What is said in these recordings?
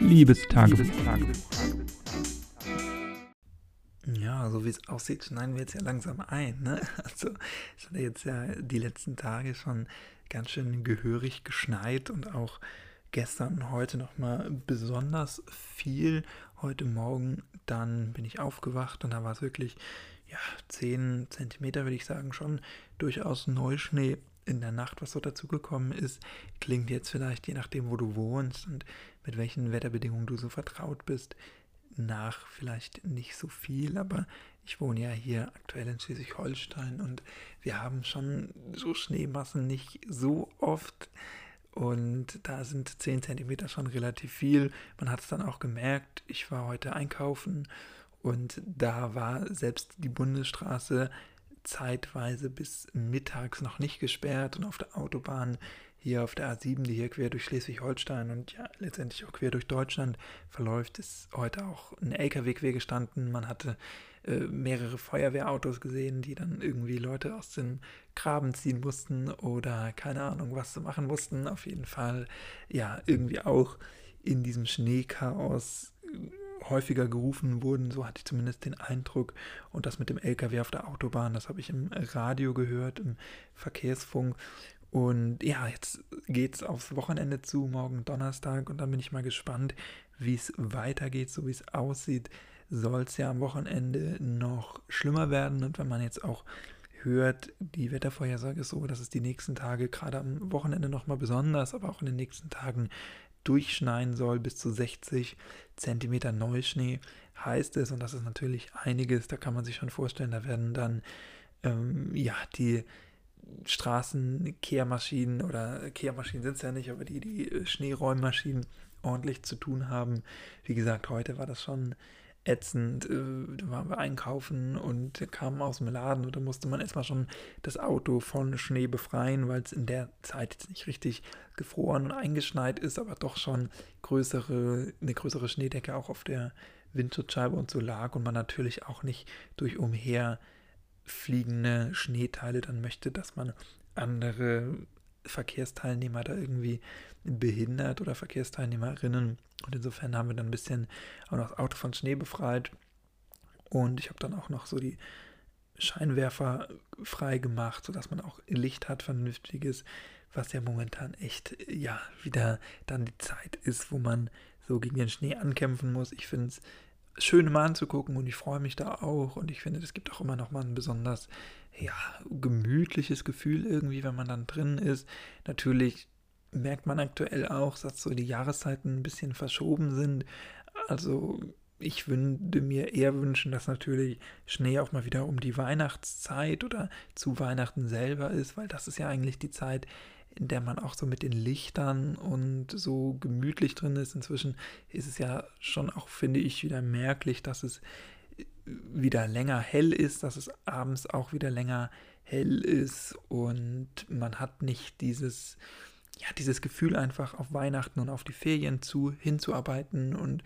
Liebestagebuch. Ja, so wie es aussieht, schneiden wir jetzt ja langsam ein. Ne? Also es hat jetzt ja die letzten Tage schon ganz schön gehörig geschneit und auch gestern und heute nochmal besonders viel. Heute Morgen dann bin ich aufgewacht und da war es wirklich ja, 10 Zentimeter, würde ich sagen, schon durchaus Neuschnee in der Nacht, was so dazugekommen ist, klingt jetzt vielleicht, je nachdem, wo du wohnst und mit welchen Wetterbedingungen du so vertraut bist, nach vielleicht nicht so viel, aber ich wohne ja hier aktuell in Schleswig-Holstein und wir haben schon so Schneemassen nicht so oft und da sind 10 cm schon relativ viel. Man hat es dann auch gemerkt, ich war heute einkaufen und da war selbst die Bundesstraße zeitweise bis mittags noch nicht gesperrt und auf der Autobahn hier auf der A7, die hier quer durch Schleswig-Holstein und ja letztendlich auch quer durch Deutschland verläuft, ist heute auch ein LKW quer gestanden. Man hatte äh, mehrere Feuerwehrautos gesehen, die dann irgendwie Leute aus dem Graben ziehen mussten oder keine Ahnung, was sie machen mussten. Auf jeden Fall, ja, irgendwie auch in diesem Schneechaos häufiger gerufen wurden, so hatte ich zumindest den Eindruck. Und das mit dem LKW auf der Autobahn, das habe ich im Radio gehört, im Verkehrsfunk. Und ja, jetzt geht es aufs Wochenende zu, morgen Donnerstag. Und dann bin ich mal gespannt, wie es weitergeht, so wie es aussieht. Soll es ja am Wochenende noch schlimmer werden. Und wenn man jetzt auch hört, die Wettervorhersage so, dass es die nächsten Tage, gerade am Wochenende nochmal besonders, aber auch in den nächsten Tagen durchschneien soll, bis zu 60 Zentimeter Neuschnee heißt es. Und das ist natürlich einiges, da kann man sich schon vorstellen, da werden dann ähm, ja die Straßenkehrmaschinen oder Kehrmaschinen sind es ja nicht, aber die, die Schneeräummaschinen ordentlich zu tun haben. Wie gesagt, heute war das schon ätzend. Äh, da waren wir einkaufen und kamen aus dem Laden und da musste man erstmal schon das Auto von Schnee befreien, weil es in der Zeit jetzt nicht richtig gefroren und eingeschneit ist, aber doch schon größere, eine größere Schneedecke auch auf der Windschutzscheibe und so lag und man natürlich auch nicht durch umher fliegende Schneeteile dann möchte, dass man andere Verkehrsteilnehmer da irgendwie behindert oder Verkehrsteilnehmerinnen. Und insofern haben wir dann ein bisschen auch noch das Auto von Schnee befreit. Und ich habe dann auch noch so die Scheinwerfer frei gemacht, sodass man auch Licht hat, vernünftiges, was ja momentan echt, ja, wieder dann die Zeit ist, wo man so gegen den Schnee ankämpfen muss. Ich finde es schön mal anzugucken und ich freue mich da auch und ich finde, es gibt auch immer noch mal ein besonders ja, gemütliches Gefühl irgendwie, wenn man dann drin ist. Natürlich merkt man aktuell auch, dass so die Jahreszeiten ein bisschen verschoben sind. Also ich würde mir eher wünschen, dass natürlich Schnee auch mal wieder um die Weihnachtszeit oder zu Weihnachten selber ist, weil das ist ja eigentlich die Zeit, in der man auch so mit den Lichtern und so gemütlich drin ist. Inzwischen ist es ja schon auch, finde ich, wieder merklich, dass es wieder länger hell ist, dass es abends auch wieder länger hell ist und man hat nicht dieses, ja, dieses Gefühl einfach auf Weihnachten und auf die Ferien zu hinzuarbeiten und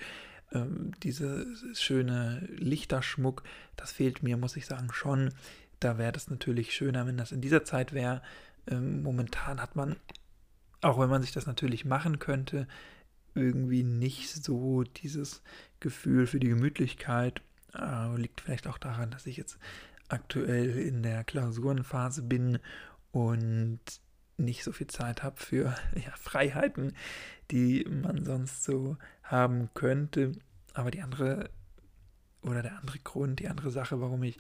ähm, diese schöne Lichterschmuck, das fehlt mir, muss ich sagen, schon. Da wäre das natürlich schöner, wenn das in dieser Zeit wäre, ähm, momentan hat man, auch wenn man sich das natürlich machen könnte, irgendwie nicht so dieses Gefühl für die Gemütlichkeit. Äh, liegt vielleicht auch daran, dass ich jetzt aktuell in der Klausurenphase bin und nicht so viel Zeit habe für ja, Freiheiten, die man sonst so haben könnte. Aber die andere oder der andere Grund, die andere Sache, warum ich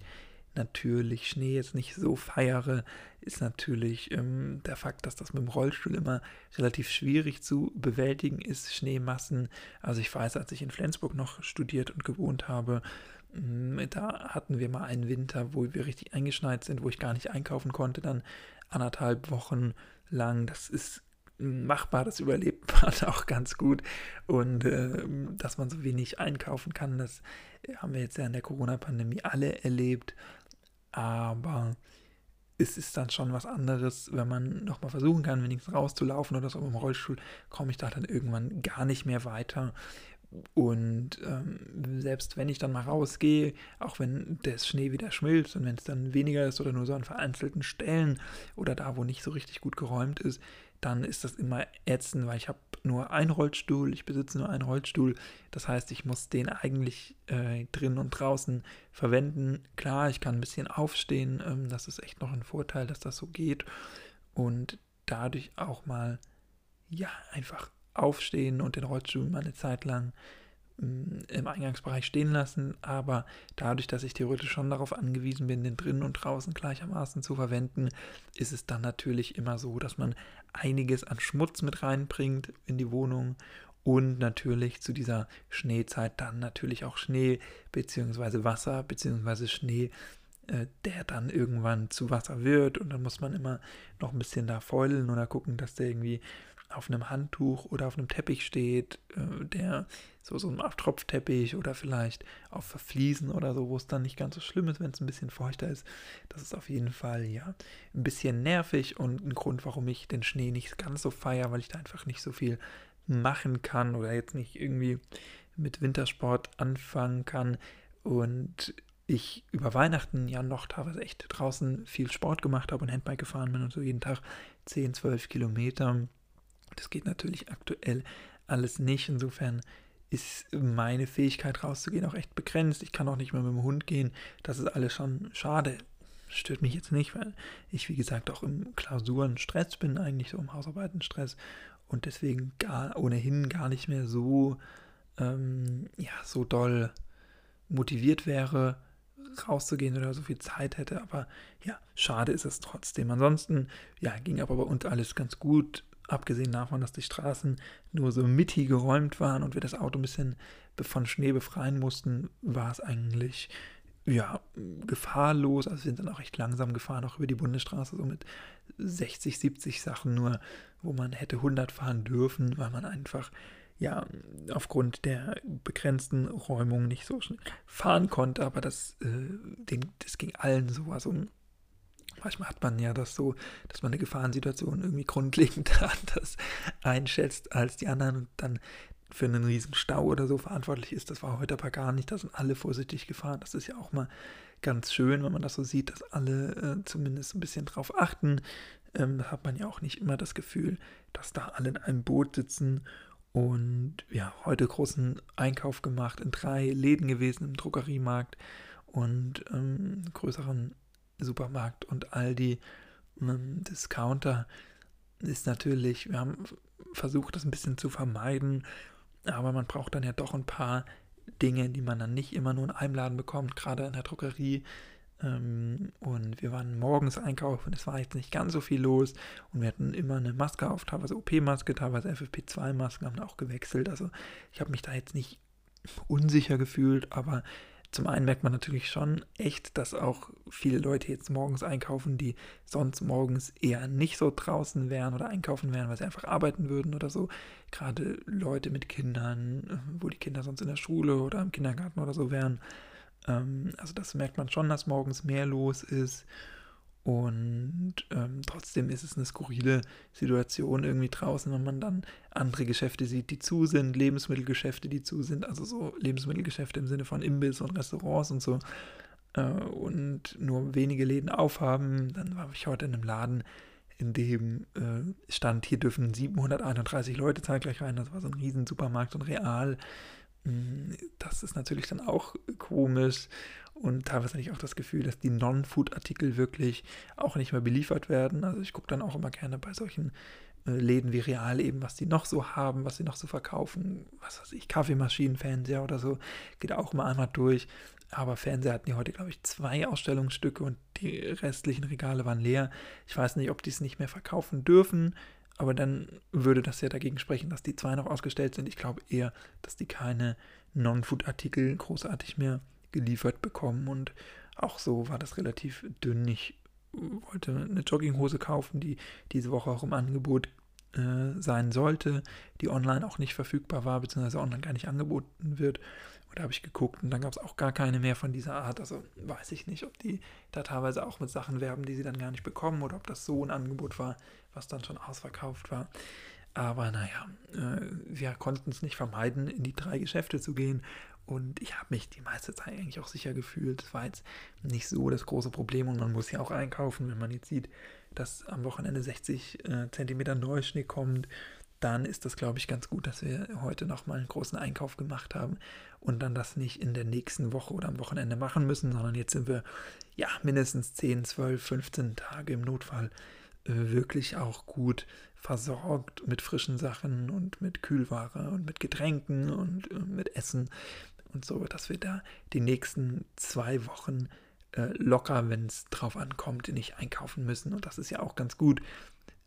natürlich Schnee jetzt nicht so feiere, ist natürlich ähm, der Fakt, dass das mit dem Rollstuhl immer relativ schwierig zu bewältigen ist, Schneemassen. Also ich weiß, als ich in Flensburg noch studiert und gewohnt habe, mm, da hatten wir mal einen Winter, wo wir richtig eingeschneit sind, wo ich gar nicht einkaufen konnte, dann anderthalb Wochen lang. Das ist machbar, das überlebt man auch ganz gut. Und äh, dass man so wenig einkaufen kann, das haben wir jetzt ja in der Corona-Pandemie alle erlebt. Aber es ist dann schon was anderes, wenn man nochmal versuchen kann, wenigstens rauszulaufen oder so im Rollstuhl, komme ich da dann irgendwann gar nicht mehr weiter. Und ähm, selbst wenn ich dann mal rausgehe, auch wenn der Schnee wieder schmilzt und wenn es dann weniger ist oder nur so an vereinzelten Stellen oder da, wo nicht so richtig gut geräumt ist, dann ist das immer ätzend, weil ich habe nur einen Rollstuhl, ich besitze nur einen Rollstuhl. Das heißt, ich muss den eigentlich äh, drin und draußen verwenden. Klar, ich kann ein bisschen aufstehen, ähm, das ist echt noch ein Vorteil, dass das so geht. Und dadurch auch mal, ja, einfach aufstehen und den Rollstuhl mal eine Zeit lang im Eingangsbereich stehen lassen, aber dadurch, dass ich theoretisch schon darauf angewiesen bin, den drinnen und draußen gleichermaßen zu verwenden, ist es dann natürlich immer so, dass man einiges an Schmutz mit reinbringt in die Wohnung und natürlich zu dieser Schneezeit dann natürlich auch Schnee bzw. Wasser bzw. Schnee, äh, der dann irgendwann zu Wasser wird und dann muss man immer noch ein bisschen da feulen oder gucken, dass der irgendwie auf einem Handtuch oder auf einem Teppich steht, äh, der so, so ein Abtropfteppich oder vielleicht auf Fliesen oder so, wo es dann nicht ganz so schlimm ist, wenn es ein bisschen feuchter ist. Das ist auf jeden Fall ja ein bisschen nervig und ein Grund, warum ich den Schnee nicht ganz so feiere, weil ich da einfach nicht so viel machen kann oder jetzt nicht irgendwie mit Wintersport anfangen kann. Und ich über Weihnachten ja noch teilweise echt draußen viel Sport gemacht habe und Handbike gefahren bin und so jeden Tag 10, 12 Kilometer das geht natürlich aktuell alles nicht. Insofern ist meine Fähigkeit rauszugehen auch echt begrenzt. Ich kann auch nicht mehr mit dem Hund gehen. Das ist alles schon schade. Stört mich jetzt nicht, weil ich, wie gesagt, auch im Klausuren Stress bin, eigentlich so im Hausarbeiten Stress und deswegen gar ohnehin gar nicht mehr so, ähm, ja, so doll motiviert wäre, rauszugehen oder so viel Zeit hätte. Aber ja, schade ist es trotzdem. Ansonsten, ja, ging aber bei uns alles ganz gut abgesehen davon, dass die Straßen nur so mittig geräumt waren und wir das Auto ein bisschen von Schnee befreien mussten, war es eigentlich ja, gefahrlos. Also wir sind dann auch recht langsam gefahren, auch über die Bundesstraße, so mit 60, 70 Sachen nur, wo man hätte 100 fahren dürfen, weil man einfach ja aufgrund der begrenzten Räumung nicht so schnell fahren konnte. Aber das, äh, das ging allen so. Also manchmal hat man ja das so, dass man eine Gefahrensituation irgendwie grundlegend anders einschätzt als die anderen und dann für einen riesen Stau oder so verantwortlich ist. Das war heute aber gar nicht. Da sind alle vorsichtig gefahren. Das ist ja auch mal ganz schön, wenn man das so sieht, dass alle äh, zumindest ein bisschen drauf achten. Ähm, hat man ja auch nicht immer das Gefühl, dass da alle in einem Boot sitzen. Und ja, heute großen Einkauf gemacht, in drei Läden gewesen im Drogeriemarkt und ähm, größeren Supermarkt und Aldi, ähm, Discounter ist natürlich, wir haben versucht, das ein bisschen zu vermeiden, aber man braucht dann ja doch ein paar Dinge, die man dann nicht immer nur in einem Laden bekommt, gerade in der Drogerie. Ähm, und wir waren morgens einkaufen, es war jetzt nicht ganz so viel los und wir hatten immer eine Maske auf, teilweise OP-Maske, teilweise FFP2-Masken, haben auch gewechselt. Also ich habe mich da jetzt nicht unsicher gefühlt, aber zum einen merkt man natürlich schon echt, dass auch viele Leute jetzt morgens einkaufen, die sonst morgens eher nicht so draußen wären oder einkaufen wären, weil sie einfach arbeiten würden oder so. Gerade Leute mit Kindern, wo die Kinder sonst in der Schule oder im Kindergarten oder so wären. Ähm, also das merkt man schon, dass morgens mehr los ist. Und ähm, trotzdem ist es eine skurrile Situation irgendwie draußen, wenn man dann andere Geschäfte sieht, die zu sind, Lebensmittelgeschäfte, die zu sind, also so Lebensmittelgeschäfte im Sinne von Imbiss und Restaurants und so. Äh, und nur wenige Läden aufhaben. Dann war ich heute in einem Laden, in dem äh, stand, hier dürfen 731 Leute zeitgleich rein. Das war so ein riesen Supermarkt und real. Das ist natürlich dann auch komisch. Und teilweise hatte ich auch das Gefühl, dass die Non-Food-Artikel wirklich auch nicht mehr beliefert werden. Also ich gucke dann auch immer gerne bei solchen äh, Läden wie Real eben, was die noch so haben, was sie noch so verkaufen. Was weiß ich, Kaffeemaschinen, Fernseher oder so. Geht auch immer einmal durch. Aber Fernseher hatten die heute, glaube ich, zwei Ausstellungsstücke und die restlichen Regale waren leer. Ich weiß nicht, ob die es nicht mehr verkaufen dürfen. Aber dann würde das ja dagegen sprechen, dass die zwei noch ausgestellt sind. Ich glaube eher, dass die keine Non-Food-Artikel großartig mehr geliefert bekommen und auch so war das relativ dünn. Ich wollte eine Jogginghose kaufen, die diese Woche auch im Angebot äh, sein sollte, die online auch nicht verfügbar war, beziehungsweise online gar nicht angeboten wird. Da habe ich geguckt und dann gab es auch gar keine mehr von dieser Art. Also weiß ich nicht, ob die da teilweise auch mit Sachen werben, die sie dann gar nicht bekommen oder ob das so ein Angebot war, was dann schon ausverkauft war. Aber naja, äh, wir konnten es nicht vermeiden, in die drei Geschäfte zu gehen und ich habe mich die meiste Zeit eigentlich auch sicher gefühlt. Es war jetzt nicht so das große Problem und man muss ja auch einkaufen, wenn man jetzt sieht, dass am Wochenende 60 äh, Zentimeter Neuschnee kommt, dann ist das, glaube ich, ganz gut, dass wir heute nochmal einen großen Einkauf gemacht haben und dann das nicht in der nächsten Woche oder am Wochenende machen müssen, sondern jetzt sind wir ja mindestens 10, 12, 15 Tage im Notfall äh, wirklich auch gut versorgt mit frischen Sachen und mit Kühlware und mit Getränken und äh, mit Essen und so, dass wir da die nächsten zwei Wochen äh, locker, wenn es drauf ankommt, nicht einkaufen müssen. Und das ist ja auch ganz gut,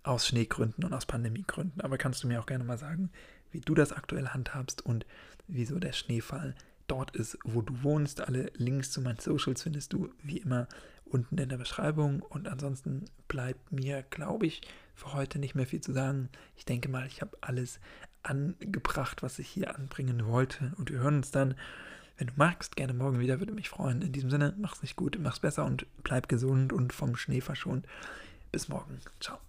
aus Schneegründen und aus Pandemiegründen. Aber kannst du mir auch gerne mal sagen, wie du das aktuell handhabst und wieso der Schneefall dort ist, wo du wohnst. Alle Links zu meinen Socials findest du wie immer unten in der Beschreibung. Und ansonsten bleibt mir, glaube ich, für heute nicht mehr viel zu sagen. Ich denke mal, ich habe alles angebracht, was ich hier anbringen wollte. Und wir hören uns dann, wenn du magst, gerne morgen wieder. Würde mich freuen. In diesem Sinne, mach's nicht gut, mach's besser und bleib gesund und vom Schnee verschont. Bis morgen. Ciao.